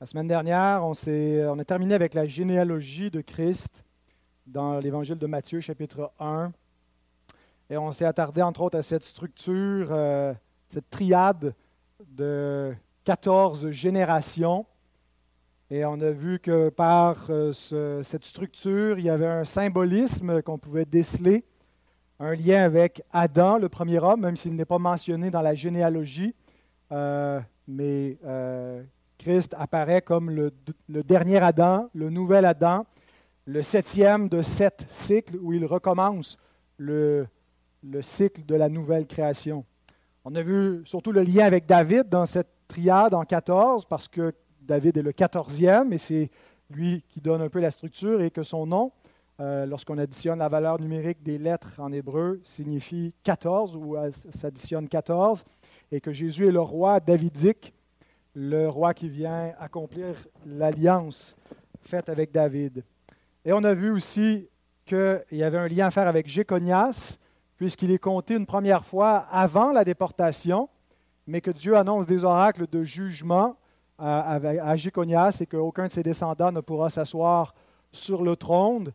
La semaine dernière, on, on a terminé avec la généalogie de Christ dans l'évangile de Matthieu, chapitre 1. Et on s'est attardé, entre autres, à cette structure, euh, cette triade de 14 générations. Et on a vu que par euh, cette structure, il y avait un symbolisme qu'on pouvait déceler, un lien avec Adam, le premier homme, même s'il n'est pas mentionné dans la généalogie. Euh, mais Christ apparaît comme le, dernier Adam, le nouvel Adam, le septième de sept cycles où il recommence le, le cycle de la nouvelle création. On a vu surtout le lien avec David dans cette triade en 14, parce que David est le quatorzième et c'est lui qui donne un peu la structure et que son nom, euh, lorsqu'on additionne la valeur numérique des lettres en hébreu, signifie 14 ou s'additionne 14, et que Jésus est le roi davidique le roi qui vient accomplir l'alliance faite avec David. Et on a vu aussi qu'il y avait un lien à faire avec Jéconias, puisqu'il est compté une première fois avant la déportation, mais que Dieu annonce des oracles de jugement à, Jéconias et qu'aucun de ses descendants ne pourra s'asseoir sur le trône,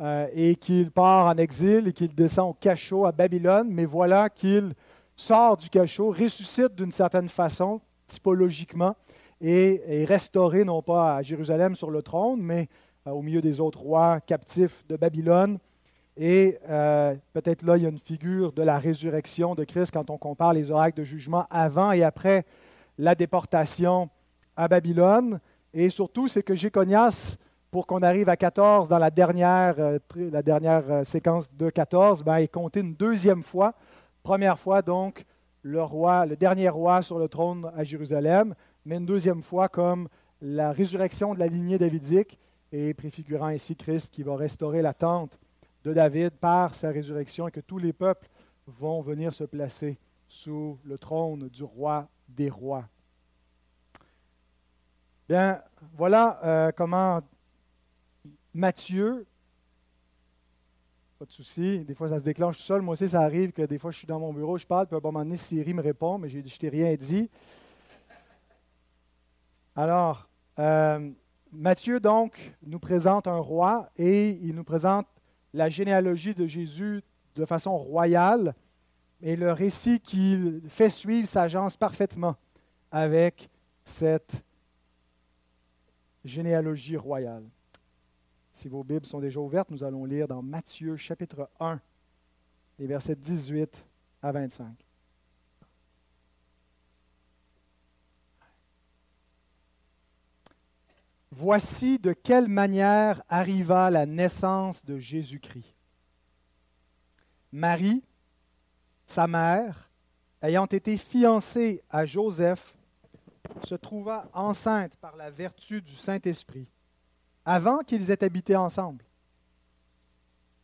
euh, et qu'il part en exil et qu'il descend au cachot à Babylone, mais voilà qu'il sort du cachot, ressuscite d'une certaine façon, typologiquement, et est restauré non pas à Jérusalem sur le trône, mais euh, au milieu des autres rois captifs de Babylone. Et euh, peut-être là, il y a une figure de la résurrection de Christ quand on compare les oracles de jugement avant et après la déportation à Babylone. Et surtout, c'est que Jéconias, pour qu'on arrive à 14 dans la dernière, euh, la dernière séquence de 14, ben, est compté une deuxième fois. Première fois, donc, le roi, le dernier roi sur le trône à Jérusalem, mais une deuxième fois comme la résurrection de la lignée davidique et préfigurant ainsi Christ qui va restaurer la tente de David par sa résurrection et que tous les peuples vont venir se placer sous le trône du roi des rois. Bien, voilà euh, comment Matthieu pas de souci. Des fois, ça se déclenche tout seul. Moi aussi, ça arrive que des fois, je suis dans mon bureau, je parle, puis à un moment donné, Siri me répond, mais je ne t'ai rien dit. Alors, euh, Matthieu, donc, nous présente un roi et il nous présente la généalogie de Jésus de façon royale. Et le récit qu'il fait suivre s'agence parfaitement avec cette généalogie royale. Si vos Bibles sont déjà ouvertes, nous allons lire dans Matthieu chapitre 1, les versets 18 à 25. Voici de quelle manière arriva la naissance de Jésus-Christ. Marie, sa mère, ayant été fiancée à Joseph, se trouva enceinte par la vertu du Saint-Esprit avant qu'ils aient habité ensemble.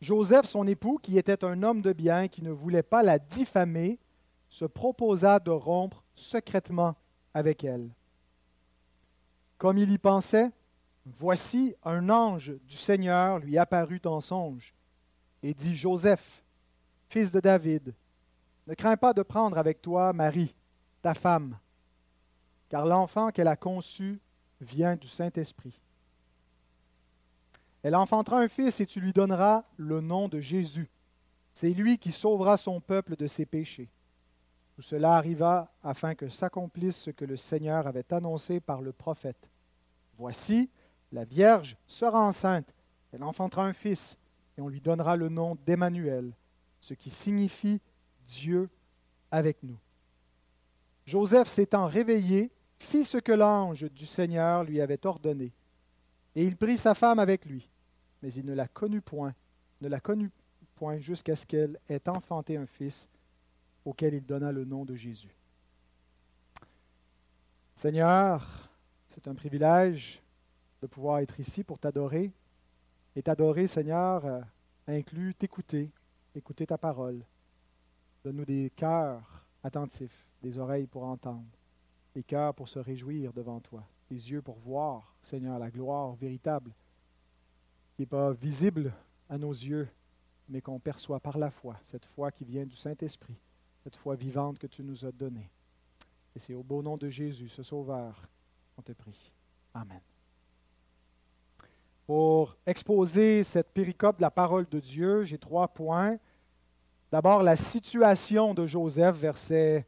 Joseph, son époux, qui était un homme de bien, qui ne voulait pas la diffamer, se proposa de rompre secrètement avec elle. Comme il y pensait, voici un ange du Seigneur lui apparut en songe et dit, Joseph, fils de David, ne crains pas de prendre avec toi Marie, ta femme, car l'enfant qu'elle a conçu vient du Saint-Esprit. Elle enfantera un fils et tu lui donneras le nom de Jésus. C'est lui qui sauvera son peuple de ses péchés. Tout cela arriva afin que s'accomplisse ce que le Seigneur avait annoncé par le prophète. Voici, la Vierge sera enceinte, elle enfantera un fils, et on lui donnera le nom d'Emmanuel, ce qui signifie Dieu avec nous. Joseph s'étant réveillé, fit ce que l'ange du Seigneur lui avait ordonné, et il prit sa femme avec lui mais il ne la connut point, ne la connut point jusqu'à ce qu'elle ait enfanté un fils auquel il donna le nom de Jésus. Seigneur, c'est un privilège de pouvoir être ici pour t'adorer. Et t'adorer, Seigneur, euh, inclut t'écouter, écouter ta parole. Donne-nous des cœurs attentifs, des oreilles pour entendre, des cœurs pour se réjouir devant toi, des yeux pour voir, Seigneur, la gloire véritable qui n'est pas visible à nos yeux, mais qu'on perçoit par la foi, cette foi qui vient du Saint-Esprit, cette foi vivante que tu nous as donnée. Et c'est au beau nom de Jésus, ce Sauveur, qu'on te prie. Amen. Pour exposer cette péricope de la parole de Dieu, j'ai trois points. D'abord, la situation de Joseph, versets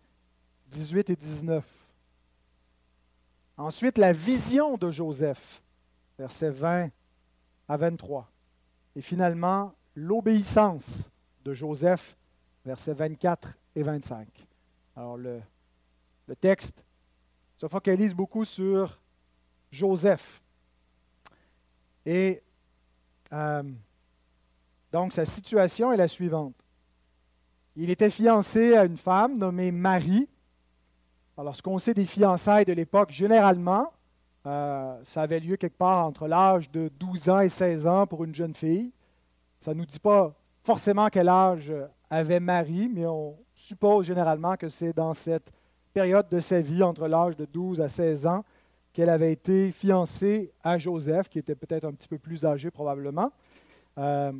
18 et 19. Ensuite, la vision de Joseph, versets 20 à 23. Et finalement, l'obéissance de Joseph, versets 24 et 25. Alors, le, texte se focalise beaucoup sur Joseph. Et euh, donc, sa situation est la suivante. Il était fiancé à une femme nommée Marie. Alors, ce qu'on sait des fiançailles de l'époque, généralement, euh, ça avait lieu quelque part entre l'âge de 12 ans et 16 ans pour une jeune fille. Ça ne nous dit pas forcément quel âge avait Marie, mais on suppose généralement que c'est dans cette période de sa vie, entre l'âge de 12 à 16 ans, qu'elle avait été fiancée à Joseph, qui était peut-être un petit peu plus âgé probablement. Euh,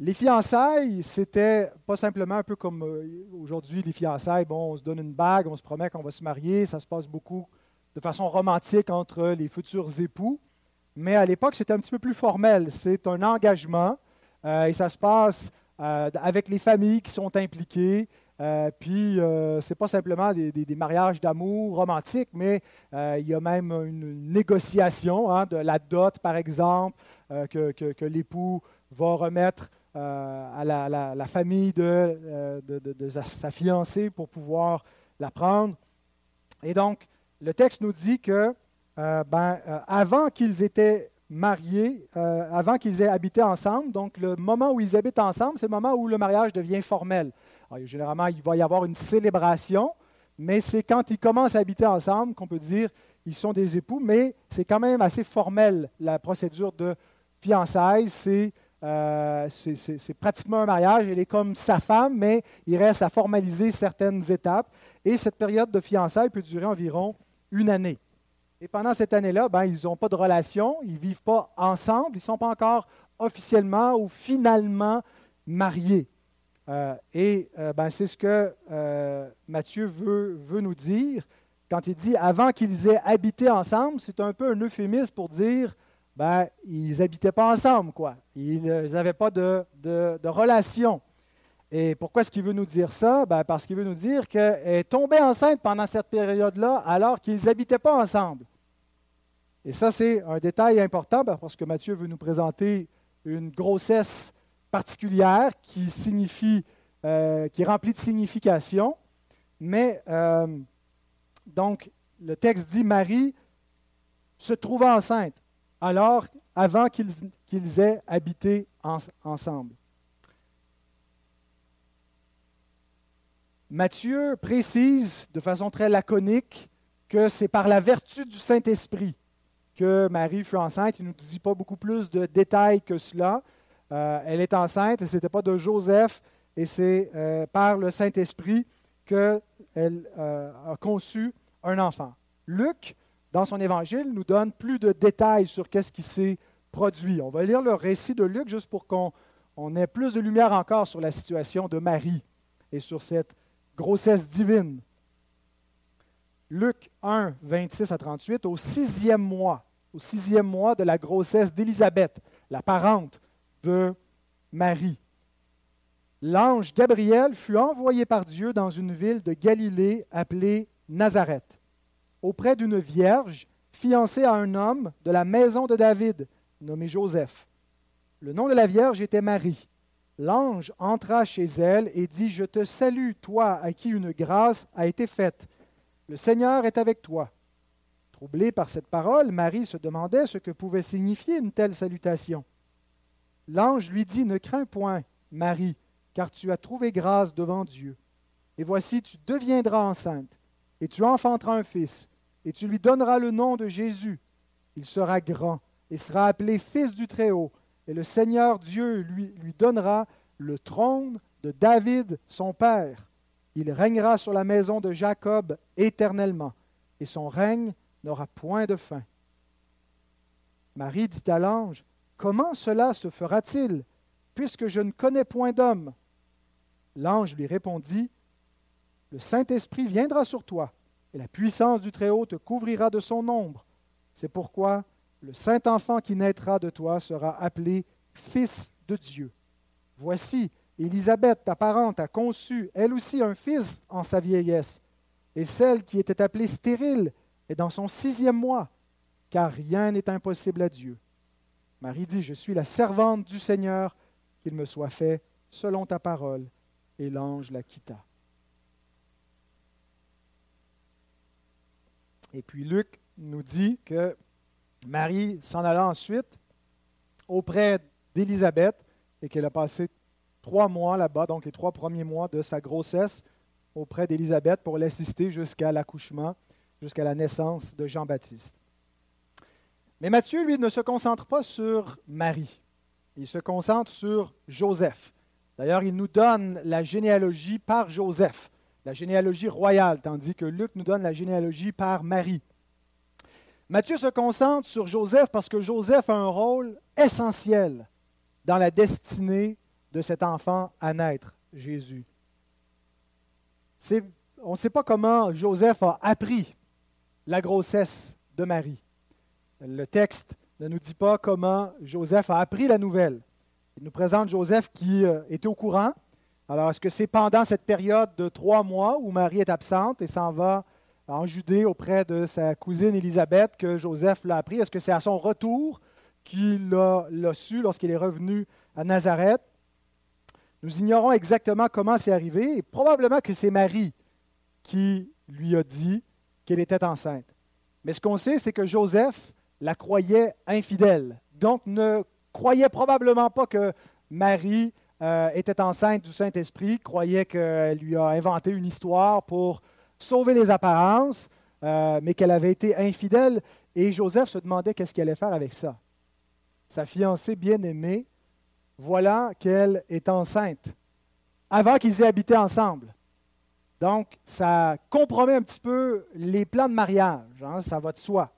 les fiançailles, c'était pas simplement un peu comme euh, aujourd'hui les fiançailles, bon, on se donne une bague, on se promet qu'on va se marier, ça se passe beaucoup de façon romantique entre les futurs époux, mais à l'époque, c'était un petit peu plus formel. C'est un engagement euh, et ça se passe avec les familles qui sont impliquées, euh, puis, euh, ce n'est pas simplement des, mariages d'amour romantiques, mais euh, il y a même une négociation hein, de la dot, par exemple, que, l'époux va remettre à la, famille de, sa fiancée pour pouvoir la prendre. Et donc, le texte nous dit que ben, avant qu'ils étaient mariés, avant qu'ils aient habité ensemble, donc le moment où ils habitent ensemble, c'est le moment où le mariage devient formel généralement, il va y avoir une célébration, mais c'est quand ils commencent à habiter ensemble qu'on peut dire qu'ils sont des époux, mais c'est quand même assez formel, la procédure de fiançailles. Euh, c'est pratiquement un mariage. Elle est comme sa femme, mais il reste à formaliser certaines étapes. Et cette période de fiançailles peut durer environ une année. Et pendant cette année-là, ben, ils n'ont pas de relation, ils ne vivent pas ensemble, ils ne sont pas encore officiellement ou finalement mariés. Euh, et euh, ben, c'est ce que euh, Matthieu veut, veut, nous dire quand il dit avant qu'ils aient habité ensemble, c'est un peu un euphémisme pour dire ben, ils n'habitaient pas ensemble, quoi. Ils n'avaient pas de, de, relation. Et pourquoi est-ce qu'il veut nous dire ça? Ben, parce qu'il veut nous dire qu'elle est tombée enceinte pendant cette période-là alors qu'ils n'habitaient pas ensemble. Et ça, c'est un détail important ben, parce que Matthieu veut nous présenter une grossesse particulière qui signifie, euh, qui est remplie de signification. Mais euh, donc, le texte dit Marie se trouva enceinte, alors avant qu'ils aient habité ensemble. Matthieu précise de façon très laconique que c'est par la vertu du Saint-Esprit que Marie fut enceinte. Il ne nous dit pas beaucoup plus de détails que cela. Euh, elle est enceinte et ce n'était pas de Joseph, et c'est euh, par le Saint-Esprit qu'elle euh, a conçu un enfant. Luc, dans son évangile, nous donne plus de détails sur qu'est-ce qui s'est produit. On va lire le récit de Luc juste pour qu'on ait plus de lumière encore sur la situation de Marie et sur cette grossesse divine. Luc 1, 26 à 38, au sixième mois, au sixième mois de la grossesse d'Élisabeth, la parente de Marie. L'ange Gabriel fut envoyé par Dieu dans une ville de Galilée appelée Nazareth, auprès d'une vierge fiancée à un homme de la maison de David, nommé Joseph. Le nom de la vierge était Marie. L'ange entra chez elle et dit, Je te salue, toi à qui une grâce a été faite. Le Seigneur est avec toi. Troublée par cette parole, Marie se demandait ce que pouvait signifier une telle salutation. L'ange lui dit, Ne crains point, Marie, car tu as trouvé grâce devant Dieu. Et voici, tu deviendras enceinte, et tu enfanteras un fils, et tu lui donneras le nom de Jésus. Il sera grand, et sera appelé Fils du Très-Haut, et le Seigneur Dieu lui, lui donnera le trône de David, son père. Il régnera sur la maison de Jacob éternellement, et son règne n'aura point de fin. Marie dit à l'ange, Comment cela se fera-t-il, puisque je ne connais point d'homme? L'ange lui répondit, Le Saint-Esprit viendra sur toi, et la puissance du Très-Haut te couvrira de son ombre. C'est pourquoi le saint enfant qui naîtra de toi sera appelé Fils de Dieu. Voici, Élisabeth, ta parente, a conçu, elle aussi, un fils en sa vieillesse, et celle qui était appelée stérile est dans son sixième mois, car rien n'est impossible à Dieu. Marie dit, Je suis la servante du Seigneur, qu'il me soit fait selon ta parole. Et l'ange la quitta. Et puis Luc nous dit que Marie s'en alla ensuite auprès d'Élisabeth et qu'elle a passé trois mois là-bas, donc les trois premiers mois de sa grossesse auprès d'Élisabeth pour l'assister jusqu'à l'accouchement, jusqu'à la naissance de Jean-Baptiste. Mais Matthieu, lui, ne se concentre pas sur Marie. Il se concentre sur Joseph. D'ailleurs, il nous donne la généalogie par Joseph, la généalogie royale, tandis que Luc nous donne la généalogie par Marie. Matthieu se concentre sur Joseph parce que Joseph a un rôle essentiel dans la destinée de cet enfant à naître, Jésus. On ne sait pas comment Joseph a appris la grossesse de Marie. Le texte ne nous dit pas comment Joseph a appris la nouvelle. Il nous présente Joseph qui euh, était au courant. Alors, est-ce que c'est pendant cette période de trois mois où Marie est absente et s'en va en Judée auprès de sa cousine Élisabeth que Joseph l'a appris? Est-ce que c'est à son retour qu'il l'a su lorsqu'il est revenu à Nazareth? Nous ignorons exactement comment c'est arrivé probablement que c'est Marie qui lui a dit qu'elle était enceinte. Mais ce qu'on sait, c'est que Joseph la croyait infidèle. Donc ne croyait probablement pas que Marie euh, était enceinte du Saint-Esprit, croyait qu'elle lui a inventé une histoire pour sauver les apparences, euh, mais qu'elle avait été infidèle. Et Joseph se demandait qu'est-ce qu'il allait faire avec ça. Sa fiancée bien-aimée, voilà qu'elle est enceinte, avant qu'ils aient habité ensemble. Donc, ça compromet un petit peu les plans de mariage, hein, ça va de soi.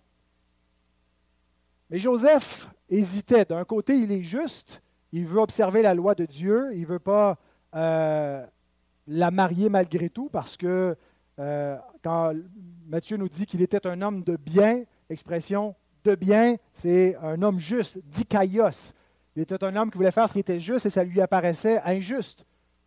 Mais Joseph hésitait. D'un côté, il est juste, il veut observer la loi de Dieu, il ne veut pas euh, la marier malgré tout, parce que euh, quand Matthieu nous dit qu'il était un homme de bien, l'expression de bien, c'est un homme juste, dikaios. Il était un homme qui voulait faire ce qui était juste et ça lui apparaissait injuste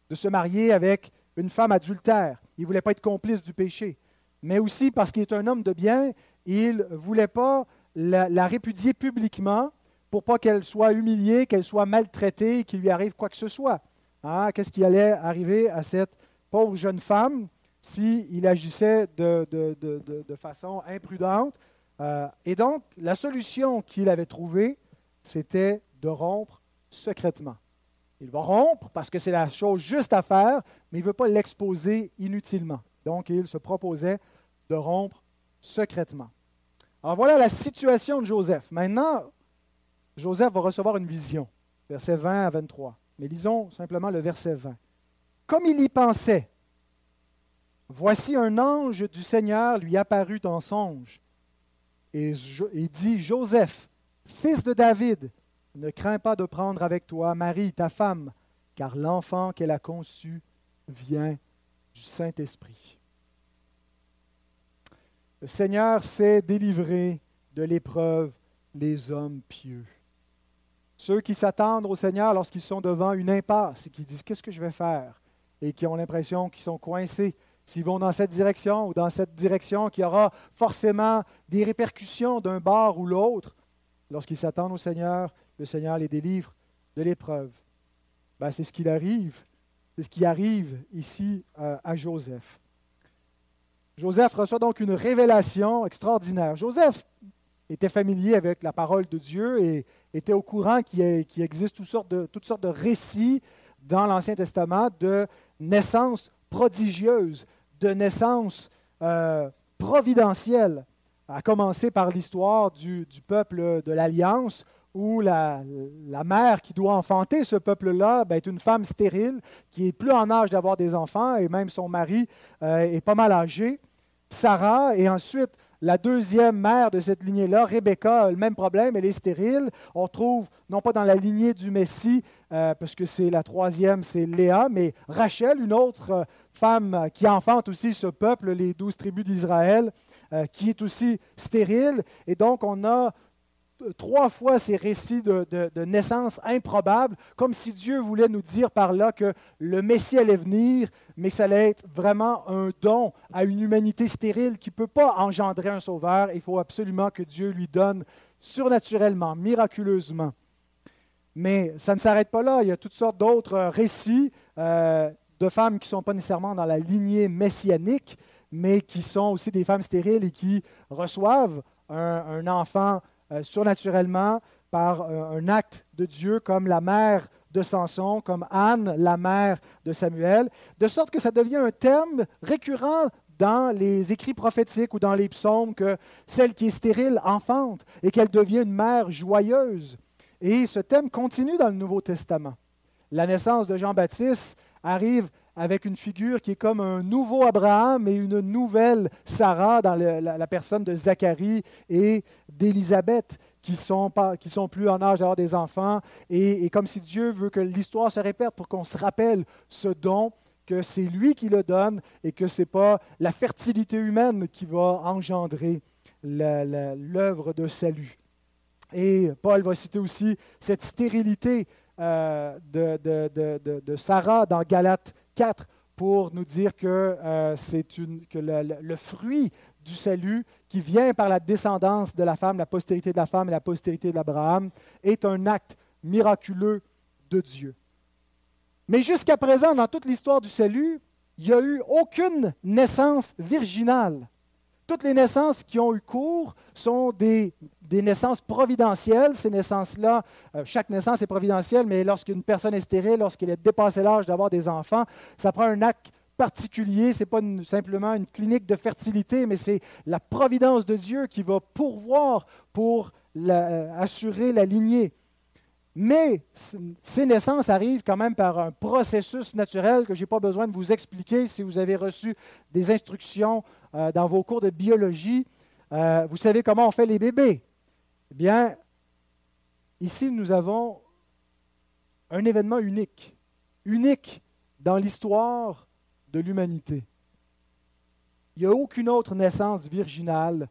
de se marier avec une femme adultère. Il ne voulait pas être complice du péché. Mais aussi parce qu'il est un homme de bien, il ne voulait pas la, répudier publiquement pour pas qu'elle soit humiliée, qu'elle soit maltraitée, qu'il lui arrive quoi que ce soit. Hein? Qu'est-ce qui allait arriver à cette pauvre jeune femme? S'il agissait de, façon imprudente? Euh, et donc, la solution qu'il avait trouvée, c'était de rompre secrètement. Il va rompre parce que c'est la chose juste à faire, mais il ne veut pas l'exposer inutilement. Donc, il se proposait de rompre secrètement. Alors voilà la situation de Joseph. Maintenant, Joseph va recevoir une vision, versets 20 à 23. Mais lisons simplement le verset 20. Comme il y pensait, voici un ange du Seigneur lui apparut en songe et, dit, Joseph, fils de David, ne crains pas de prendre avec toi Marie, ta femme, car l'enfant qu'elle a conçu vient du Saint-Esprit. Le Seigneur sait délivrer de l'épreuve les hommes pieux. Ceux qui s'attendent au Seigneur lorsqu'ils sont devant une impasse et qui disent Qu'est-ce que je vais faire et qui ont l'impression qu'ils sont coincés, s'ils vont dans cette direction ou dans cette direction, qu'il y aura forcément des répercussions d'un bord ou l'autre. Lorsqu'ils s'attendent au Seigneur, le Seigneur les délivre de l'épreuve. Ben, c'est ce qui arrive. C'est ce qui arrive ici euh, à Joseph. Joseph reçoit donc une révélation extraordinaire. Joseph était familier avec la parole de Dieu et était au courant qu'il existe toutes sortes, de, toutes sortes de récits dans l'Ancien Testament de naissances prodigieuses, de naissances euh, providentielles, à commencer par l'histoire du, peuple de l'Alliance, où la, mère qui doit enfanter ce peuple-là ben, est une femme stérile, qui est plus en âge d'avoir des enfants, et même son mari euh, est pas mal âgé. Sarah, et ensuite la deuxième mère de cette lignée-là, Rebecca, le même problème, elle est stérile. On trouve, non pas dans la lignée du Messie, euh, parce que c'est la troisième, c'est Léa, mais Rachel, une autre femme qui enfante aussi ce peuple, les douze tribus d'Israël, euh, qui est aussi stérile. Et donc, on a trois fois ces récits de, naissance improbables, comme si Dieu voulait nous dire par là que le Messie allait venir, mais ça allait être vraiment un don à une humanité stérile qui ne peut pas engendrer un sauveur. Il faut absolument que Dieu lui donne surnaturellement, miraculeusement. Mais ça ne s'arrête pas là. Il y a toutes sortes d'autres récits euh, de femmes qui ne sont pas nécessairement dans la lignée messianique, mais qui sont aussi des femmes stériles et qui reçoivent un enfant euh, surnaturellement par euh, un acte de Dieu, comme la mère de Samson, comme Anne, la mère de Samuel, de sorte que ça devient un thème récurrent dans les écrits prophétiques ou dans les psaumes que celle qui est stérile enfante et qu'elle devient une mère joyeuse. Et ce thème continue dans le Nouveau Testament. La naissance de Jean-Baptiste arrive avec une figure qui est comme un nouveau Abraham et une nouvelle Sarah dans la, personne de Zacharie et d'Élisabeth qui sont, sont plus en âge d'avoir des enfants. Et, et, comme si Dieu veut que l'histoire se répète pour qu'on se rappelle ce don, que c'est lui qui le donne et que ce n'est pas la fertilité humaine qui va engendrer l'œuvre de salut. Et Paul va citer aussi cette stérilité euh, de, Sarah dans Galates 4 pour nous dire que euh, c'est une, que le, fruit du salut qui vient par la descendance de la femme, la postérité de la femme et la postérité d'Abraham, est un acte miraculeux de Dieu. Mais jusqu'à présent, dans toute l'histoire du salut, il n'y a eu aucune naissance virginale. Toutes les naissances qui ont eu cours sont des, naissances providentielles. Ces naissances-là, euh, chaque naissance est providentielle, mais lorsqu'une personne est stérile, lorsqu'elle est dépassée l'âge d'avoir des enfants, ça prend un acte particulier. Ce n'est pas simplement une clinique de fertilité, mais c'est la providence de Dieu qui va pourvoir pour euh, assurer la lignée. Mais ces naissances arrivent quand même par un processus naturel que je n'ai pas besoin de vous expliquer si vous avez reçu des instructions euh, dans vos cours de biologie. Euh, vous savez comment on fait les bébés. Eh bien, ici, nous avons un événement unique, unique dans l'histoire de l'humanité. Il n'y a aucune autre naissance virginale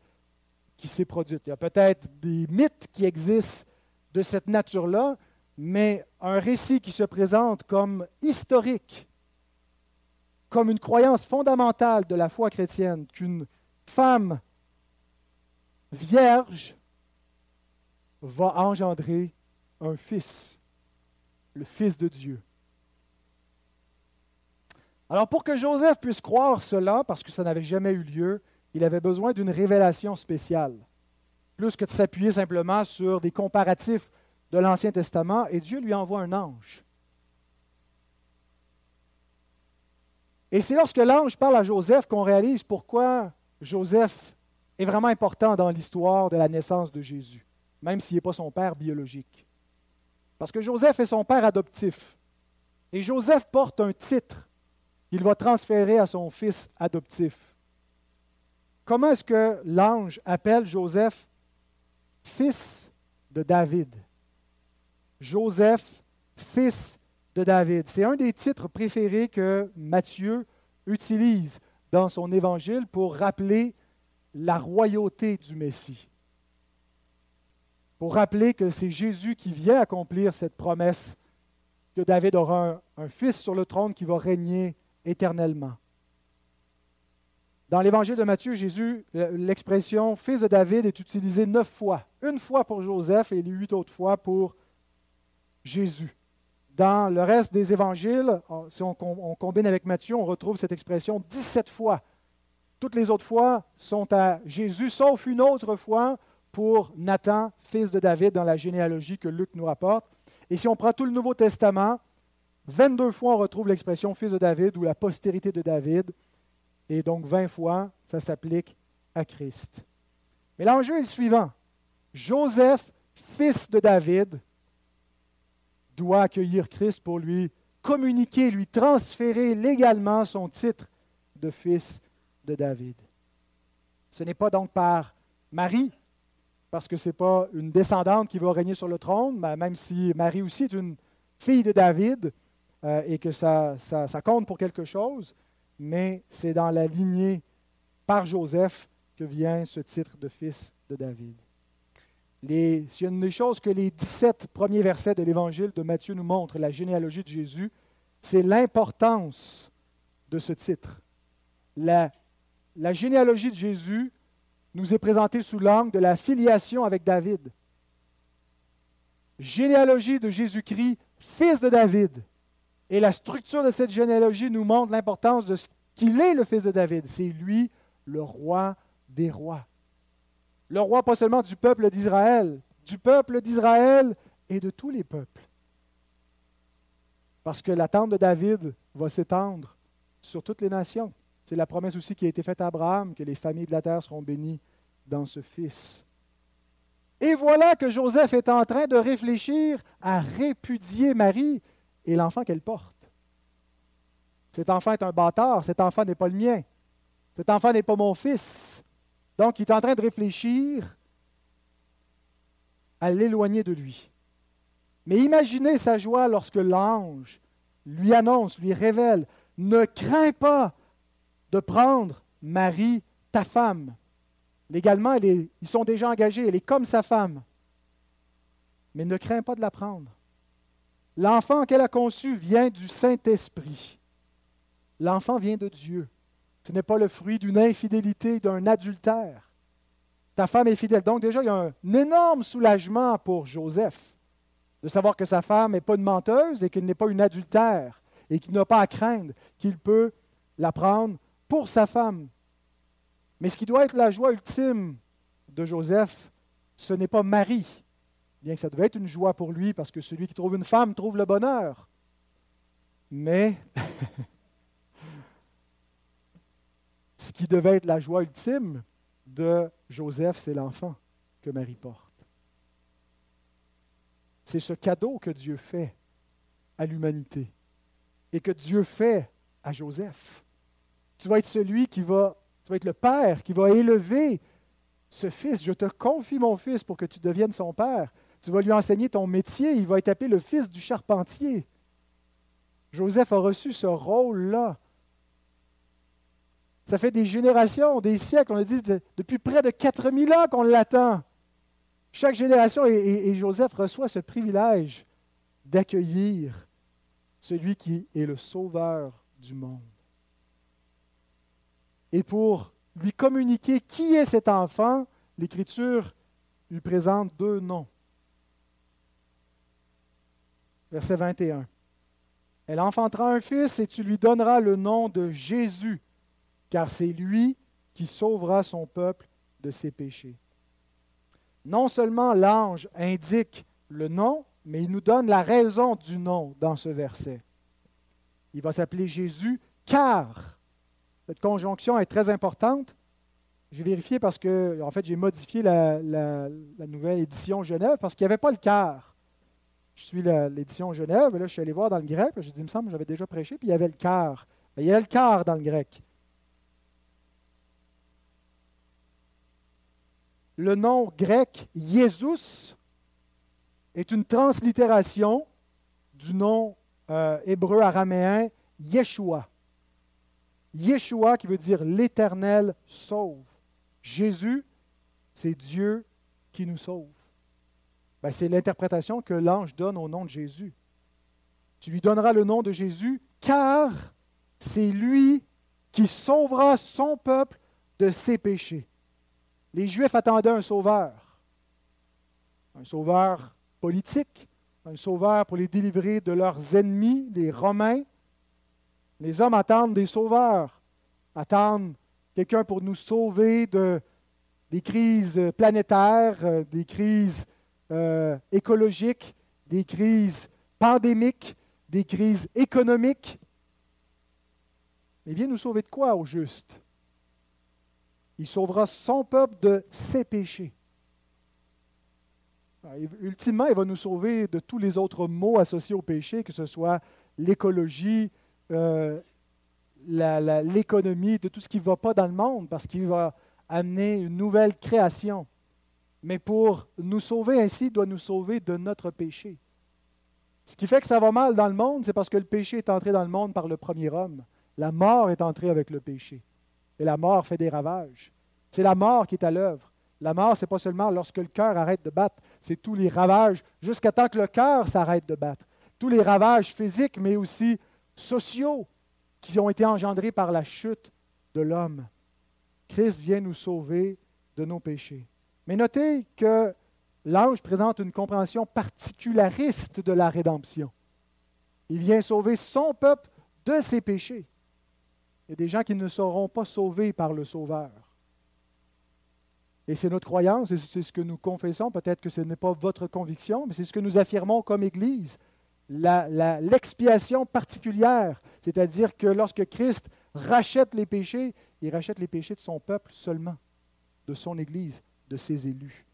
qui s'est produite. Il y a peut-être des mythes qui existent de cette nature-là, mais un récit qui se présente comme historique, comme une croyance fondamentale de la foi chrétienne, qu'une femme vierge va engendrer un fils, le Fils de Dieu. Alors pour que Joseph puisse croire cela, parce que ça n'avait jamais eu lieu, il avait besoin d'une révélation spéciale plus que de s'appuyer simplement sur des comparatifs de l'Ancien Testament, et Dieu lui envoie un ange. Et c'est lorsque l'ange parle à Joseph qu'on réalise pourquoi Joseph est vraiment important dans l'histoire de la naissance de Jésus, même s'il n'est pas son père biologique. Parce que Joseph est son père adoptif. Et Joseph porte un titre qu'il va transférer à son fils adoptif. Comment est-ce que l'ange appelle Joseph fils de David? Joseph, fils C'est un des titres préférés que Matthieu utilise dans son évangile pour rappeler la royauté du Messie. Pour rappeler que c'est Jésus qui vient accomplir cette promesse que David aura un, fils sur le trône qui va régner éternellement. Dans l'évangile de Matthieu, Jésus, l'expression fils de David est utilisée neuf fois. Une fois pour Joseph et huit autres fois pour Jésus. Dans le reste des évangiles, si on, combine avec Matthieu, on retrouve cette expression 17 fois. Toutes les autres fois sont à Jésus, sauf une autre fois pour Nathan, fils de David, dans la généalogie que Luc nous rapporte. Et si on prend tout le Nouveau Testament, 22 fois on retrouve l'expression fils de David ou la postérité de David. Et donc 20 fois, ça s'applique à Christ. Mais l'enjeu est le suivant. Joseph, fils de David, doit accueillir Christ pour lui communiquer, lui transférer légalement son titre de fils de David. Ce n'est pas donc par Marie, parce que ce n'est pas une descendante qui va régner sur le trône, même si Marie aussi est une fille de David euh, et que ça, ça compte pour quelque chose, mais c'est dans la lignée par Joseph que vient ce titre de fils de David. Les, une des choses que les 17 premiers versets de l'Évangile de Matthieu nous montrent, la généalogie de Jésus, c'est l'importance de ce titre. La généalogie de Jésus nous est présentée sous l'angle de la filiation avec David. Généalogie de Jésus-Christ, fils de David. Et la structure de cette généalogie nous montre l'importance de ce qu'il est le fils de David. C'est lui le roi des rois. Le roi pas seulement du peuple d'Israël, du peuple d'Israël et de tous les peuples. Parce que l'attente de David va s'étendre sur toutes les nations. C'est la promesse aussi qui a été faite à Abraham, que les familles de la terre seront bénies dans ce Fils. Et voilà que Joseph est en train de réfléchir à répudier Marie et l'enfant qu'elle porte. Cet enfant est un bâtard, cet enfant n'est pas le mien, cet enfant n'est pas mon fils. Donc il est en train de réfléchir à l'éloigner de lui. Mais imaginez sa joie lorsque l'ange lui annonce, lui révèle, ne crains pas de prendre Marie, ta femme. Légalement, ils sont déjà engagés, elle est comme sa femme. Mais ne crains pas de la prendre. L'enfant qu'elle a conçu vient du Saint-Esprit. L'enfant vient de Dieu. Ce n'est pas le fruit d'une infidélité, d'un adultère. Ta femme est fidèle. Donc déjà, il y a un, énorme soulagement pour Joseph de savoir que sa femme n'est pas une menteuse et qu'elle n'est pas une adultère et qu'il n'a pas à craindre, qu'il peut la prendre pour sa femme. Mais ce qui doit être la joie ultime de Joseph, ce n'est pas Marie, bien que ça devait être une joie pour lui, parce que celui qui trouve une femme trouve le bonheur. Mais ce qui devait être la joie ultime de Joseph, c'est l'enfant que Marie porte. C'est ce cadeau que Dieu fait à l'humanité et que Dieu fait à Joseph. Tu vas être celui qui va, tu vas être le père qui va élever ce fils. Je te confie mon fils pour que tu deviennes son père. Tu vas lui enseigner ton métier. Il va être appelé le fils du charpentier. Joseph a reçu ce rôle-là. Ça fait des générations, des siècles, on a dit depuis près de 4000 ans qu'on l'attend. Chaque génération, et, Joseph reçoit ce privilège d'accueillir celui qui est le sauveur du monde. Et pour lui communiquer qui est cet enfant, l'Écriture lui présente deux noms. Verset 21. Elle enfantera un fils et tu lui donneras le nom de Jésus, car c'est lui qui sauvera son peuple de ses péchés. Non seulement l'ange indique le nom, mais il nous donne la raison du nom dans ce verset. Il va s'appeler Jésus car. Cette conjonction est très importante. J'ai vérifié parce que, en fait, j'ai modifié la, nouvelle édition Genève parce qu'il n'y avait pas le car. Je suis l'édition Genève, et là, je suis allé voir dans le grec, j'ai dit, il me semble j'avais déjà prêché, puis il y avait le car. il y avait le car dans le grec. Le nom grec Jésus est une translittération du nom euh, hébreu araméen Yeshua. Yeshua qui veut dire l'Éternel sauve. Jésus, c'est Dieu qui nous sauve. Ben, c'est l'interprétation que l'ange donne au nom de Jésus. Tu lui donneras le nom de Jésus car c'est lui qui sauvera son peuple de ses péchés. Les Juifs attendaient un sauveur, un sauveur politique, un sauveur pour les délivrer de leurs ennemis, les Romains. Les hommes attendent des sauveurs, attendent quelqu'un pour nous sauver de, des crises planétaires, euh, des crises euh, écologiques, des crises pandémiques, des crises économiques. Mais vient nous sauver de quoi au juste? Il sauvera son peuple de ses péchés. Ultimement, il va nous sauver de tous les autres maux associés au péché, que ce soit l'écologie, euh, l'économie, de tout ce qui ne va pas dans le monde, parce qu'il va amener une nouvelle création. Mais pour nous sauver ainsi, il doit nous sauver de notre péché. Ce qui fait que ça va mal dans le monde, c'est parce que le péché est entré dans le monde par le premier homme. La mort est entrée avec le péché. Et la mort fait des ravages. C'est la mort qui est à l'œuvre. La mort, ce n'est pas seulement lorsque le cœur arrête de battre, c'est tous les ravages, jusqu'à temps que le cœur s'arrête de battre. Tous les ravages physiques, mais aussi sociaux, qui ont été engendrés par la chute de l'homme. Christ vient nous sauver de nos péchés. Mais notez que l'ange présente une compréhension particulariste de la rédemption. Il vient sauver son peuple de ses péchés. Y a des gens qui ne seront pas sauvés par le Sauveur. Et c'est notre croyance, et c'est ce que nous confessons. Peut-être que ce n'est pas votre conviction, mais c'est ce que nous affirmons comme Église. L'expiation particulière, c'est-à-dire que lorsque Christ rachète les péchés, il rachète les péchés de son peuple seulement, de son Église, de ses élus.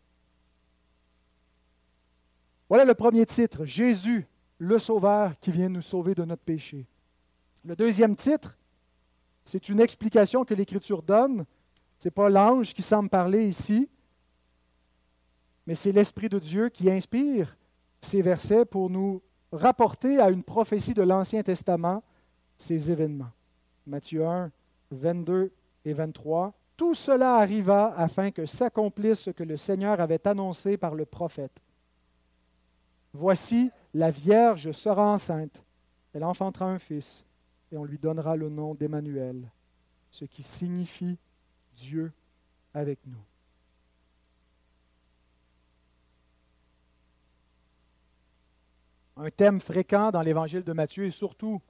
Voilà le premier titre, Jésus, le Sauveur qui vient nous sauver de notre péché. Le deuxième titre, c'est une explication que l'Écriture donne ce n'est pas l'ange qui semble parler ici, mais c'est l'Esprit de Dieu qui inspire ces versets pour nous rapporter à une prophétie de l'Ancien Testament ces événements. Matthieu 1, 22 et 23. Tout cela arriva afin que s'accomplisse ce que le Seigneur avait annoncé par le prophète. Voici, la Vierge sera enceinte, elle enfantera un fils, et on lui donnera le nom d'Emmanuel, ce qui signifie Dieu avec nous. Un thème fréquent dans l'évangile de Matthieu et surtout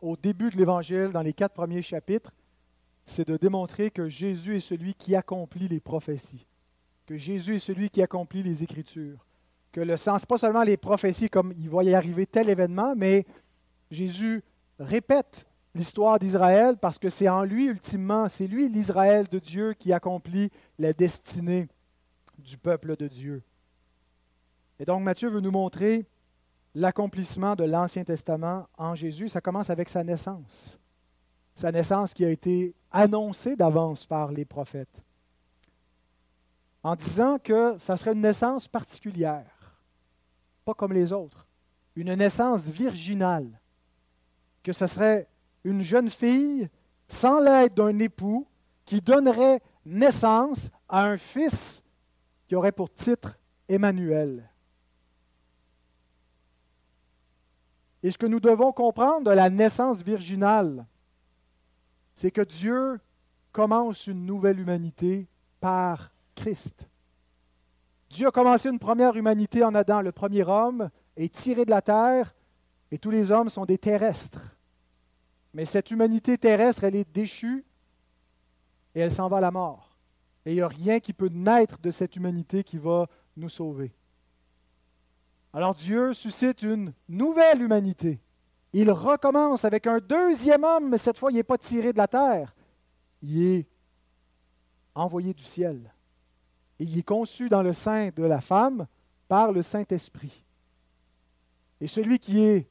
au début de l'évangile, dans les quatre premiers chapitres, c'est de démontrer que Jésus est celui qui accomplit les prophéties, que Jésus est celui qui accomplit les Écritures, que le sens, pas seulement les prophéties comme il va y arriver tel événement, mais Jésus répète l'histoire d'Israël parce que c'est en lui, ultimement, c'est lui, l'Israël de Dieu, qui accomplit la destinée du peuple de Dieu. Et donc Matthieu veut nous montrer l'accomplissement de l'Ancien Testament en Jésus. Ça commence avec sa naissance. Sa naissance qui a été annoncée d'avance par les prophètes. En disant que ça serait une naissance particulière, pas comme les autres, une naissance virginale, que ce serait une jeune fille sans l'aide d'un époux qui donnerait naissance à un fils qui aurait pour titre Emmanuel. Et ce que nous devons comprendre de la naissance virginale, c'est que Dieu commence une nouvelle humanité par Christ. Dieu a commencé une première humanité en Adam. Le premier homme est tiré de la terre et tous les hommes sont des terrestres. Mais cette humanité terrestre, elle est déchue et elle s'en va à la mort. Et il n'y a rien qui peut naître de cette humanité qui va nous sauver. Alors Dieu suscite une nouvelle humanité. Il recommence avec un deuxième homme, mais cette fois, il n'est pas tiré de la terre. Il est envoyé du ciel. Il est conçu dans le sein de la femme par le Saint-Esprit. Et celui qui est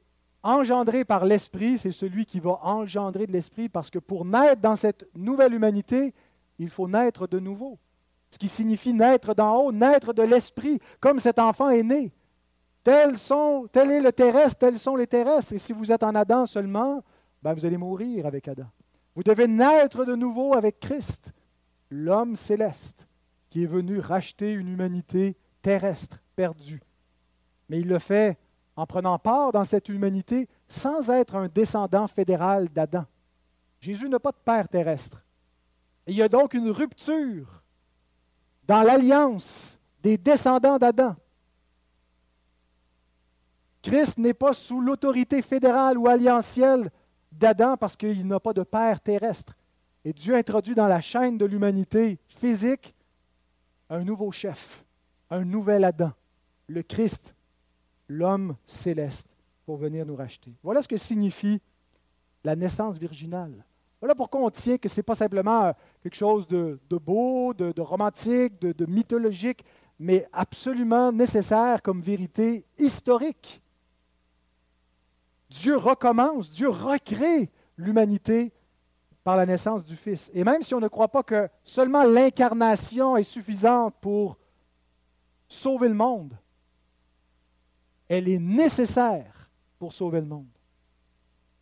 engendré par l'Esprit, c'est celui qui va engendrer de l'Esprit, parce que pour naître dans cette nouvelle humanité, il faut naître de nouveau. Ce qui signifie naître d'en haut, naître de l'Esprit, comme cet enfant est né. Tel est le terrestre, tels sont les terrestres. Et si vous êtes en Adam seulement, ben vous allez mourir avec Adam. Vous devez naître de nouveau avec Christ, l'homme céleste, qui est venu racheter une humanité terrestre perdue. Mais il le fait en prenant part dans cette humanité sans être un descendant fédéral d'Adam. Jésus n'a pas de père terrestre. il y a donc une rupture dans l'alliance des descendants d'Adam. Christ n'est pas sous l'autorité fédérale ou alliantielle d'Adam parce qu'il n'a pas de père terrestre. Et Dieu introduit dans la chaîne de l'humanité physique un nouveau chef, un nouvel Adam, le Christ, l'homme céleste pour venir nous racheter. Voilà ce que signifie la naissance virginale. Voilà pourquoi on tient que ce n'est pas simplement quelque chose de, beau, de, romantique, de, de, mythologique, mais absolument nécessaire comme vérité historique. Dieu recommence, Dieu recrée l'humanité par la naissance du Fils. Et même si on ne croit pas que seulement l'incarnation est suffisante pour sauver le monde, elle est nécessaire pour sauver le monde.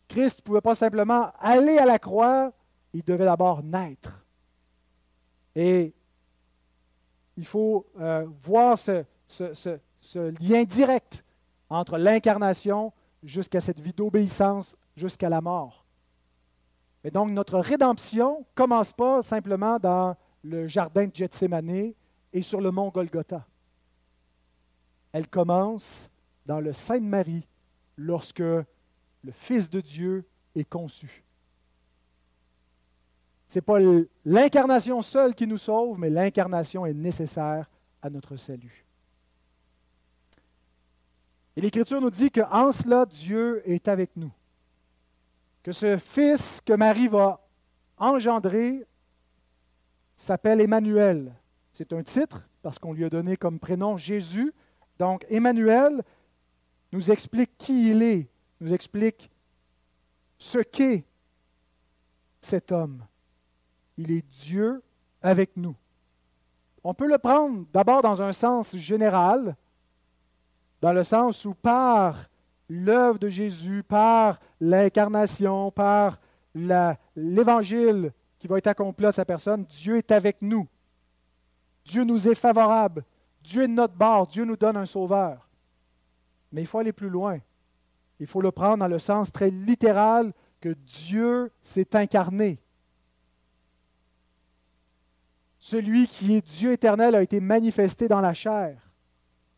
Christ ne pouvait pas simplement aller à la croix, il devait d'abord naître. Et il faut euh, voir ce, lien direct entre l'incarnation jusqu'à cette vie d'obéissance, jusqu'à la mort. Et donc, notre rédemption ne commence pas simplement dans le jardin de Gethsemane et sur le mont Golgotha. Elle commence dans le Sainte-Marie lorsque le Fils de Dieu est conçu. Ce n'est pas l'incarnation seule qui nous sauve, mais l'incarnation est nécessaire à notre salut. Et l'Écriture nous dit qu'en cela, Dieu est avec nous. Que ce Fils que Marie va engendrer s'appelle Emmanuel. C'est un titre parce qu'on lui a donné comme prénom Jésus. Donc Emmanuel nous explique qui il est, nous explique ce qu'est cet homme. Il est Dieu avec nous. On peut le prendre d'abord dans un sens général, dans le sens où par l'œuvre de Jésus, par l'incarnation, par l'évangile qui va être accompli à sa personne, Dieu est avec nous. Dieu nous est favorable. Dieu est notre bord. Dieu nous donne un sauveur. Mais il faut aller plus loin. Il faut le prendre dans le sens très littéral que Dieu s'est incarné. Celui qui est Dieu éternel a été manifesté dans la chair.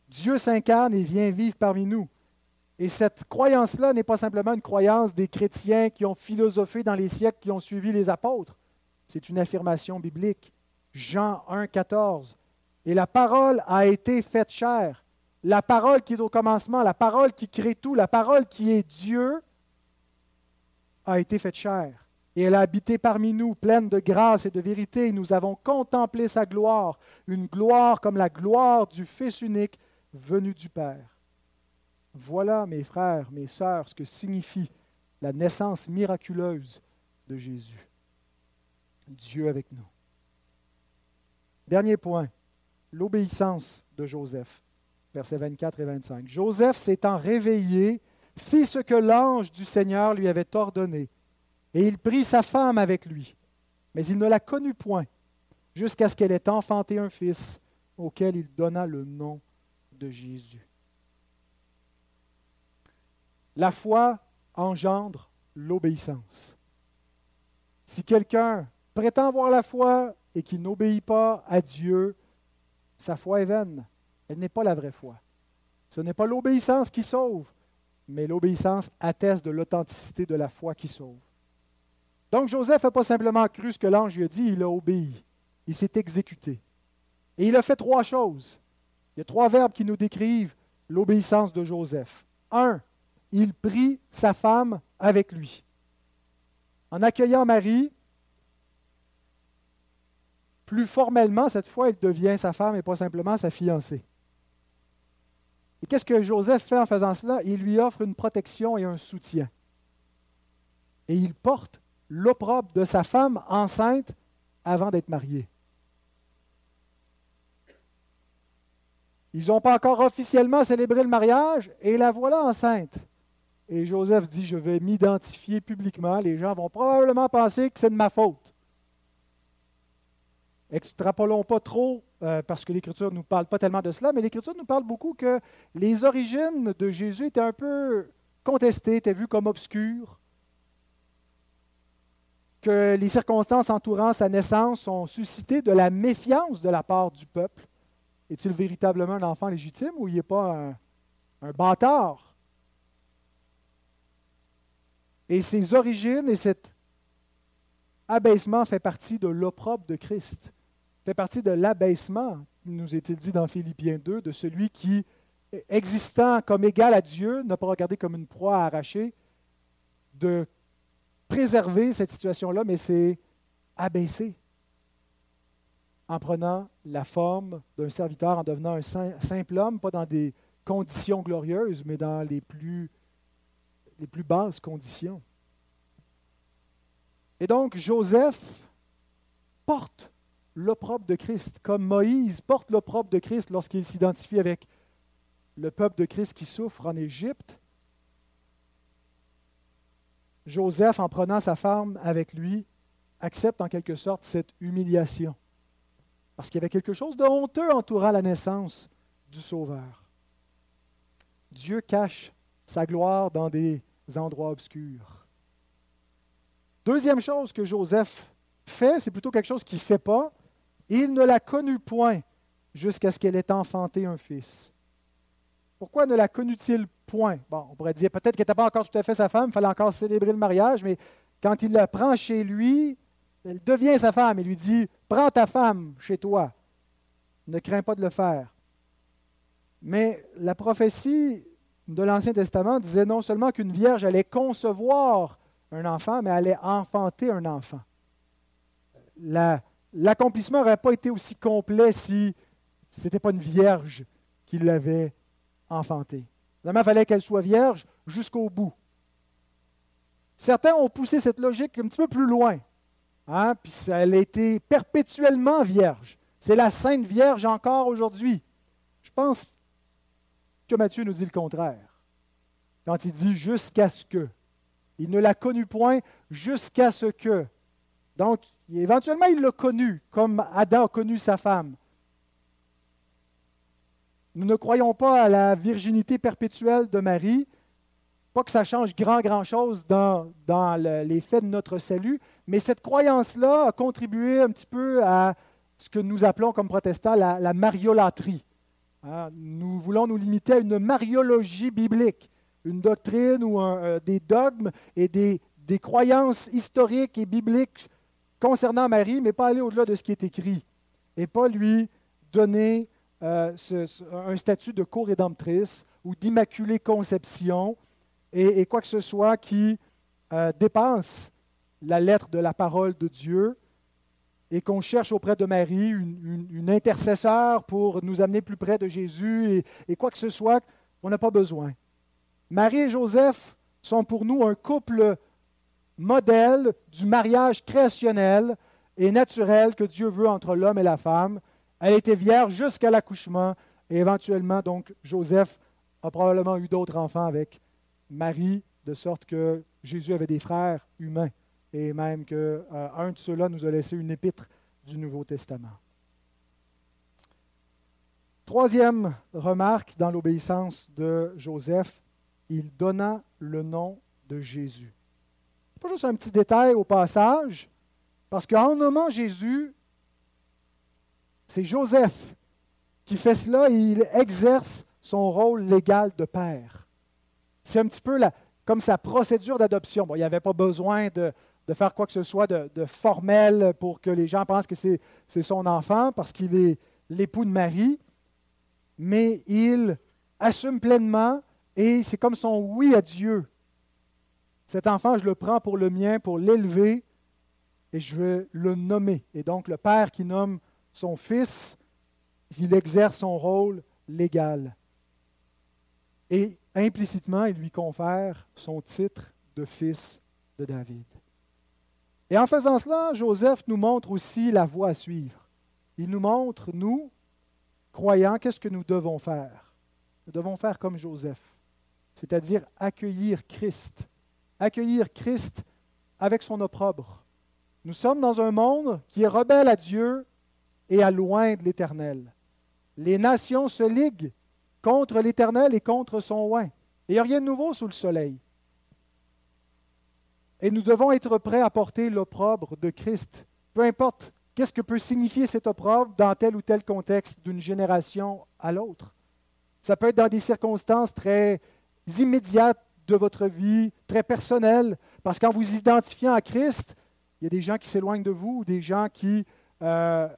Dieu s'incarne et vient vivre parmi nous. Et cette croyance-là n'est pas simplement une croyance des chrétiens qui ont philosophé dans les siècles qui ont suivi les apôtres. C'est une affirmation biblique. Jean 1, 14. Et la parole a été faite chair. La parole qui est au commencement, la parole qui crée tout, la parole qui est Dieu, a été faite chair. Et elle a habité parmi nous, pleine de grâce et de vérité. nous avons contemplé sa gloire, une gloire comme la gloire du Fils unique venu du Père. Voilà, mes frères, mes sœurs, ce que signifie la naissance miraculeuse de Jésus. Dieu avec nous. Dernier point, l'obéissance de Joseph, versets 24 et 25. Joseph s'étant réveillé, fit ce que l'ange du Seigneur lui avait ordonné, et il prit sa femme avec lui. Mais il ne la connut point, jusqu'à ce qu'elle ait enfanté un fils, auquel il donna le nom de Jésus. La foi engendre l'obéissance. Si quelqu'un prétend avoir la foi et qui n'obéit pas à Dieu, sa foi est vaine. Elle n'est pas la vraie foi. Ce n'est pas l'obéissance qui sauve, mais l'obéissance atteste de l'authenticité de la foi qui sauve. Donc Joseph n'a pas simplement cru ce que l'ange lui a dit, il a obéi. Il s'est exécuté. Et il a fait trois choses. Il y a trois verbes qui nous décrivent l'obéissance de Joseph. Un, il prit sa femme avec lui. En accueillant Marie, plus formellement, cette fois, il devient sa femme et pas simplement sa fiancée. Et qu'est-ce que Joseph fait en faisant cela? Il lui offre une protection et un soutien. Et il porte l'opprobre de sa femme enceinte avant d'être marié. Ils n'ont pas encore officiellement célébré le mariage et la voilà enceinte. Et Joseph dit, je vais m'identifier publiquement. Les gens vont probablement penser que c'est de ma faute. Extrapolons pas trop, euh, parce que l'Écriture ne nous parle pas tellement de cela, mais l'Écriture nous parle beaucoup que les origines de Jésus étaient un peu contestées, étaient vues comme obscures, que les circonstances entourant sa naissance ont suscité de la méfiance de la part du peuple. Est-il véritablement un enfant légitime ou il n'est pas un, bâtard? Et ses origines et cet abaissement fait partie de l'opprobre de Christ, fait partie de l'abaissement, nous est-il dit dans Philippiens 2, de celui qui, existant comme égal à Dieu, n'a pas regardé comme une proie à arracher, de préserver cette situation-là, mais c'est abaisser en prenant la forme d'un serviteur, en devenant un simple homme, pas dans des conditions glorieuses, mais dans les plus, les plus basses conditions. Et donc, Joseph porte l'opprobre de Christ, comme Moïse porte l'opprobre de Christ lorsqu'il s'identifie avec le peuple de Christ qui souffre en Égypte. Joseph, en prenant sa femme avec lui, accepte en quelque sorte cette humiliation parce qu'il y avait quelque chose de honteux entourant la naissance du Sauveur. Dieu cache sa gloire dans des endroits obscurs. Deuxième chose que Joseph fait, c'est plutôt quelque chose qu'il ne fait pas. Il ne la connut point jusqu'à ce qu'elle ait enfanté un fils. Pourquoi ne la connut-il point? Bon, on pourrait dire peut-être qu'elle n'était pas encore tout à fait sa femme, il fallait encore célébrer le mariage, mais quand il la prend chez lui, elle devient sa femme. Il lui dit Prends ta femme chez toi. Ne crains pas de le faire. Mais la prophétie de l'Ancien Testament disait non seulement qu'une vierge allait concevoir un enfant, mais allait enfanter un enfant. L'accomplissement n'aurait pas été aussi complet si ce n'était pas une vierge qui l'avait enfanté. il fallait qu'elle soit vierge jusqu'au bout. Certains ont poussé cette logique un petit peu plus loin. Hein, puis elle a été perpétuellement vierge. C'est la Sainte Vierge encore aujourd'hui. Je pense que Matthieu nous dit le contraire. Quand il dit jusqu'à ce que. Il ne l'a connu point jusqu'à ce que. Donc, éventuellement, il l'a connu, comme Adam a connu sa femme. Nous ne croyons pas à la virginité perpétuelle de Marie. Pas que ça change grand, grand chose dans, dans les faits de notre salut, mais cette croyance-là a contribué un petit peu à ce que nous appelons comme protestants la, la mariolatrie. Hein, nous voulons nous limiter à une mariologie biblique, une doctrine ou euh, des dogmes et des, des, croyances historiques et bibliques concernant Marie, mais pas aller au-delà de ce qui est écrit et pas lui donner euh, un statut de co-rédemptrice ou d'immaculée conception et, quoi que ce soit qui euh, dépasse la lettre de la parole de Dieu et qu'on cherche auprès de Marie une, intercesseur pour nous amener plus près de Jésus et, quoi que ce soit, on n'a pas besoin. Marie et Joseph sont pour nous un couple modèle du mariage créationnel et naturel que Dieu veut entre l'homme et la femme. Elle était vierge jusqu'à l'accouchement et éventuellement, donc, Joseph a probablement eu d'autres enfants avec Marie, de sorte que Jésus avait des frères humains et même qu'un euh, de ceux-là nous a laissé une épître du Nouveau Testament. Troisième remarque dans l'obéissance de Joseph, il donna le nom de Jésus. Pas juste un petit détail au passage, parce qu'en nommant Jésus, c'est Joseph qui fait cela et il exerce son rôle légal de père. C'est un petit peu comme sa procédure d'adoption. Il n'y avait pas besoin de faire quoi que ce soit de, formel pour que les gens pensent que c'est son enfant parce qu'il est l'époux de Marie, mais il assume pleinement et c'est comme son oui à Dieu. Cet enfant, je le prends pour le mien, pour l'élever et je veux le nommer. Et donc le père qui nomme son fils, il exerce son rôle légal. Et implicitement, il lui confère son titre de fils de David. Et en faisant cela, Joseph nous montre aussi la voie à suivre. Il nous montre, nous, croyants, qu'est-ce que nous devons faire? Nous devons faire comme Joseph, c'est-à-dire accueillir Christ. Accueillir Christ avec son opprobre. Nous sommes dans un monde qui est rebelle à Dieu et à loin de l'Éternel. Les nations se liguent contre l'Éternel et contre son oin. Et il n'y a rien de nouveau sous le soleil. Et nous devons être prêts à porter l'opprobre de Christ. Peu importe qu'est-ce que peut signifier cet opprobre dans tel ou tel contexte d'une génération à l'autre. Ça peut être dans des circonstances très immédiates de votre vie, très personnelles, parce qu'en vous identifiant à Christ, il y a des gens qui s'éloignent de vous, ou des gens qui euh,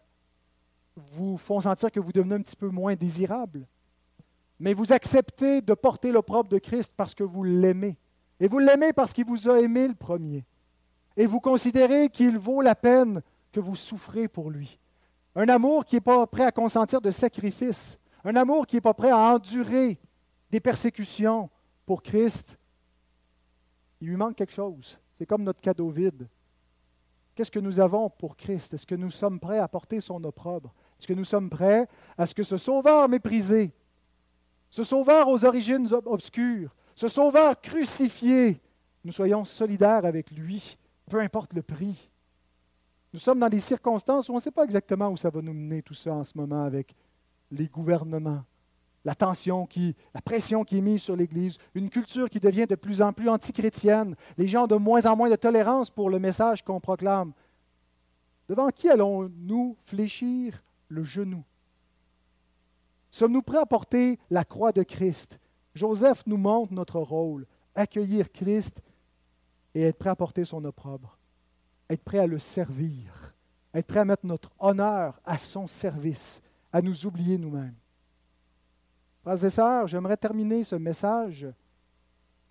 vous font sentir que vous devenez un petit peu moins désirable. Mais vous acceptez de porter l'opprobre de Christ parce que vous l'aimez. Et vous l'aimez parce qu'il vous a aimé le premier. Et vous considérez qu'il vaut la peine que vous souffrez pour lui. Un amour qui n'est pas prêt à consentir de sacrifices. Un amour qui n'est pas prêt à endurer des persécutions pour Christ. Il lui manque quelque chose. C'est comme notre cadeau vide. Qu'est-ce que nous avons pour Christ? Est-ce que nous sommes prêts à porter son opprobre? Est-ce que nous sommes prêts à ce que ce sauveur méprisé, ce sauveur aux origines obscures, ce Sauveur crucifié, nous soyons solidaires avec lui, peu importe le prix? Nous sommes dans des circonstances où on ne sait pas exactement où ça va nous mener tout ça en ce moment avec les gouvernements, la tension la pression qui est mise sur l'Église, une culture qui devient de plus en plus antichrétienne, les gens ont de moins en moins de tolérance pour le message qu'on proclame. Devant qui allons-nous fléchir le genou? Sommes-nous prêts à porter la croix de Christ? Joseph nous montre notre rôle, accueillir Christ et être prêt à porter son opprobre être prêt à le servir, être prêt à mettre notre honneur à son service, à nous oublier nous-mêmes. Frères et sœurs, j'aimerais terminer ce message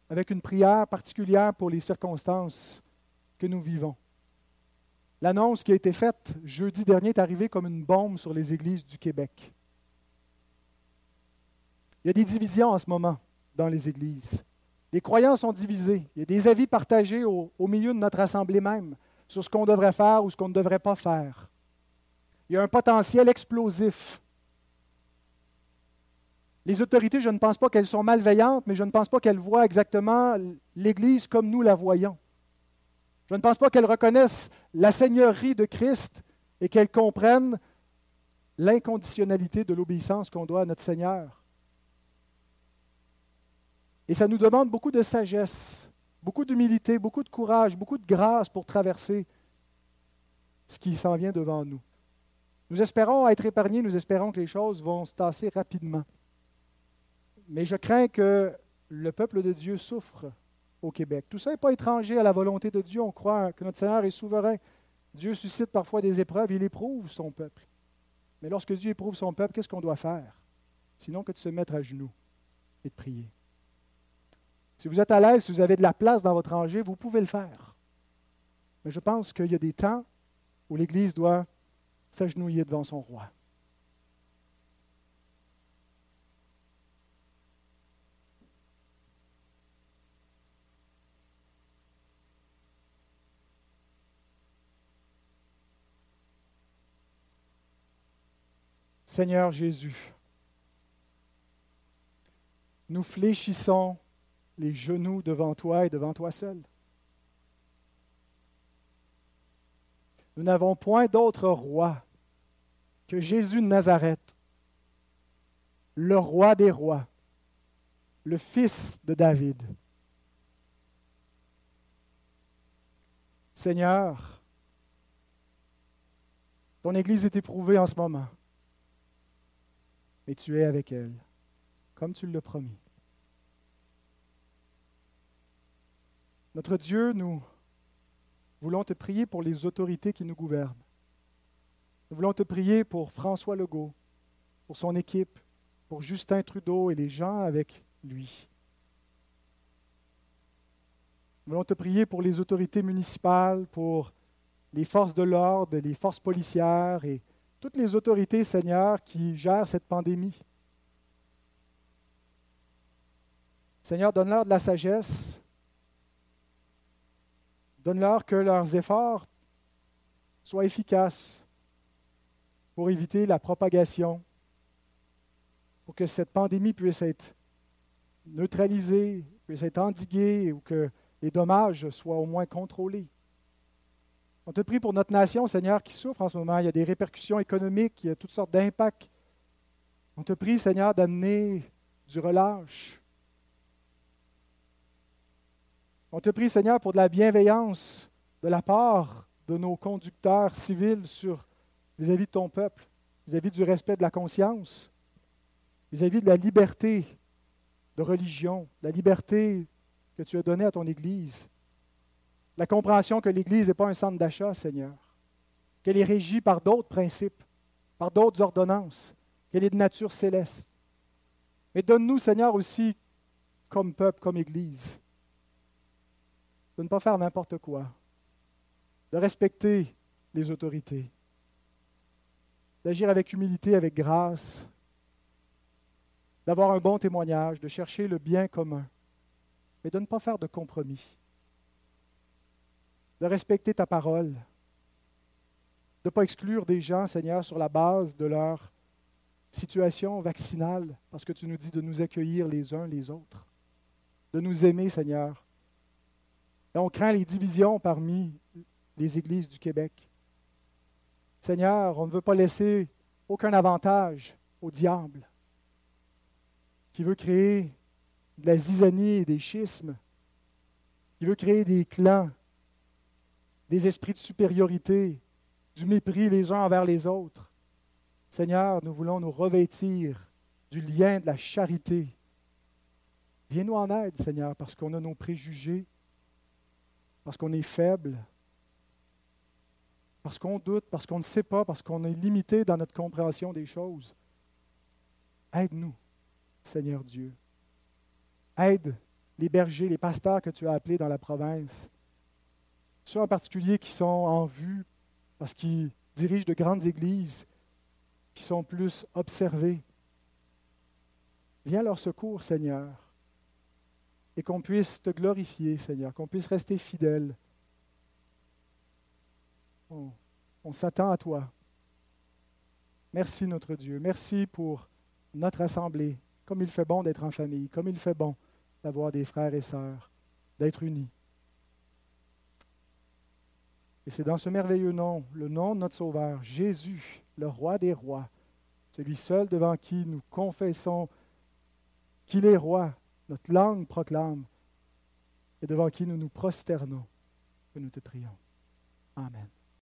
avec une prière particulière pour les circonstances que nous vivons. L'annonce qui a été faite jeudi dernier est arrivée comme une bombe sur les églises du Québec. Il y a des divisions en ce moment dans les églises. Les croyants sont divisés. Il y a des avis partagés au, au milieu de notre assemblée même sur ce qu'on devrait faire ou ce qu'on ne devrait pas faire. Il y a un potentiel explosif. Les autorités, je ne pense pas qu'elles sont malveillantes, mais je ne pense pas qu'elles voient exactement l'Église comme nous la voyons. Je ne pense pas qu'elles reconnaissent la seigneurie de Christ et qu'elles comprennent l'inconditionnalité de l'obéissance qu'on doit à notre Seigneur. Et ça nous demande beaucoup de sagesse beaucoup d'humilité, beaucoup de courage, beaucoup de grâce pour traverser ce qui s'en vient devant nous. Nous espérons être épargnés, nous espérons que les choses vont se tasser rapidement. Mais je crains que le peuple de Dieu souffre au Québec. Tout ça n'est pas étranger à la volonté de Dieu. On croit que notre Seigneur est souverain. Dieu suscite parfois des épreuves, il éprouve son peuple. Mais lorsque Dieu éprouve son peuple, qu'est-ce qu'on doit faire? Sinon que de se mettre à genoux et de prier. Si vous êtes à l'aise, si vous avez de la place dans votre rangée, vous pouvez le faire. Mais je pense qu'il y a des temps où l'Église doit s'agenouiller devant son roi. Seigneur Jésus, nous fléchissons les genoux devant toi et devant toi seul. Nous n'avons point d'autre roi que Jésus de Nazareth, le roi des rois, le fils de David. Seigneur, ton Église est éprouvée en ce moment, et tu es avec elle, comme tu l'as promis. Notre Dieu, nous voulons te prier pour les autorités qui nous gouvernent. Nous voulons te prier pour François Legault, pour son équipe, pour Justin Trudeau et les gens avec lui. Nous voulons te prier pour les autorités municipales, pour les forces de l'ordre, les forces policières et toutes les autorités, Seigneur, qui gèrent cette pandémie. Seigneur, donne-leur de la sagesse, Donne-leur que leurs efforts soient efficaces pour éviter la propagation, pour que cette pandémie puisse être neutralisée, puisse être endiguée ou que les dommages soient au moins contrôlés. On te prie pour notre nation, Seigneur, qui souffre en ce moment. Il y a des répercussions économiques, il y a toutes sortes d'impacts. On te prie, Seigneur, d'amener du relâche, On te prie, Seigneur, pour de la bienveillance de la part de nos conducteurs civils sur vis-à-vis de ton peuple, vis-à-vis du respect de la conscience, vis-à-vis de la liberté de religion, la liberté que tu as donnée à ton Église, la compréhension que l'Église n'est pas un centre d'achat, Seigneur, qu'elle est régie par d'autres principes, par d'autres ordonnances, qu'elle est de nature céleste. Mais donne-nous, Seigneur, aussi, comme peuple, comme Église, de ne pas faire n'importe quoi, de respecter les autorités, d'agir avec humilité, avec grâce, d'avoir un bon témoignage, de chercher le bien commun, mais de ne pas faire de compromis, de respecter ta parole, de ne pas exclure des gens, Seigneur, sur la base de leur situation vaccinale, parce que tu nous dis de nous accueillir les uns les autres, de nous aimer, Seigneur, et on craint les divisions parmi les églises du Québec. Seigneur, on ne veut pas laisser aucun avantage au diable qui veut créer de la zizanie et des schismes, qui veut créer des clans, des esprits de supériorité, du mépris les uns envers les autres. Seigneur, nous voulons nous revêtir du lien de la charité. Viens-nous en aide, Seigneur, parce qu'on a nos préjugés, parce qu'on est faible, parce qu'on doute, parce qu'on ne sait pas, parce qu'on est limité dans notre compréhension des choses. Aide-nous, Seigneur Dieu. Aide les bergers, les pasteurs que tu as appelés dans la province. Ceux en particulier qui sont en vue parce qu'ils dirigent de grandes églises, qui sont plus observés. Viens leur secours, Seigneur, et qu'on puisse te glorifier, Seigneur, qu'on puisse rester fidèle. On s'attend à toi. Merci, notre Dieu. Merci pour notre assemblée. Comme il fait bon d'être en famille, comme il fait bon d'avoir des frères et sœurs, d'être unis. Et c'est dans ce merveilleux nom, le nom de notre Sauveur, Jésus, le roi des rois, celui seul devant qui nous confessons qu'il est roi, notre langue proclame, et devant qui nous nous prosternons, que nous te prions. Amen.